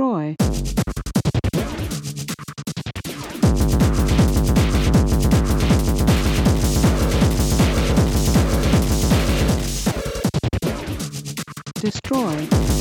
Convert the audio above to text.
destroy, destroy,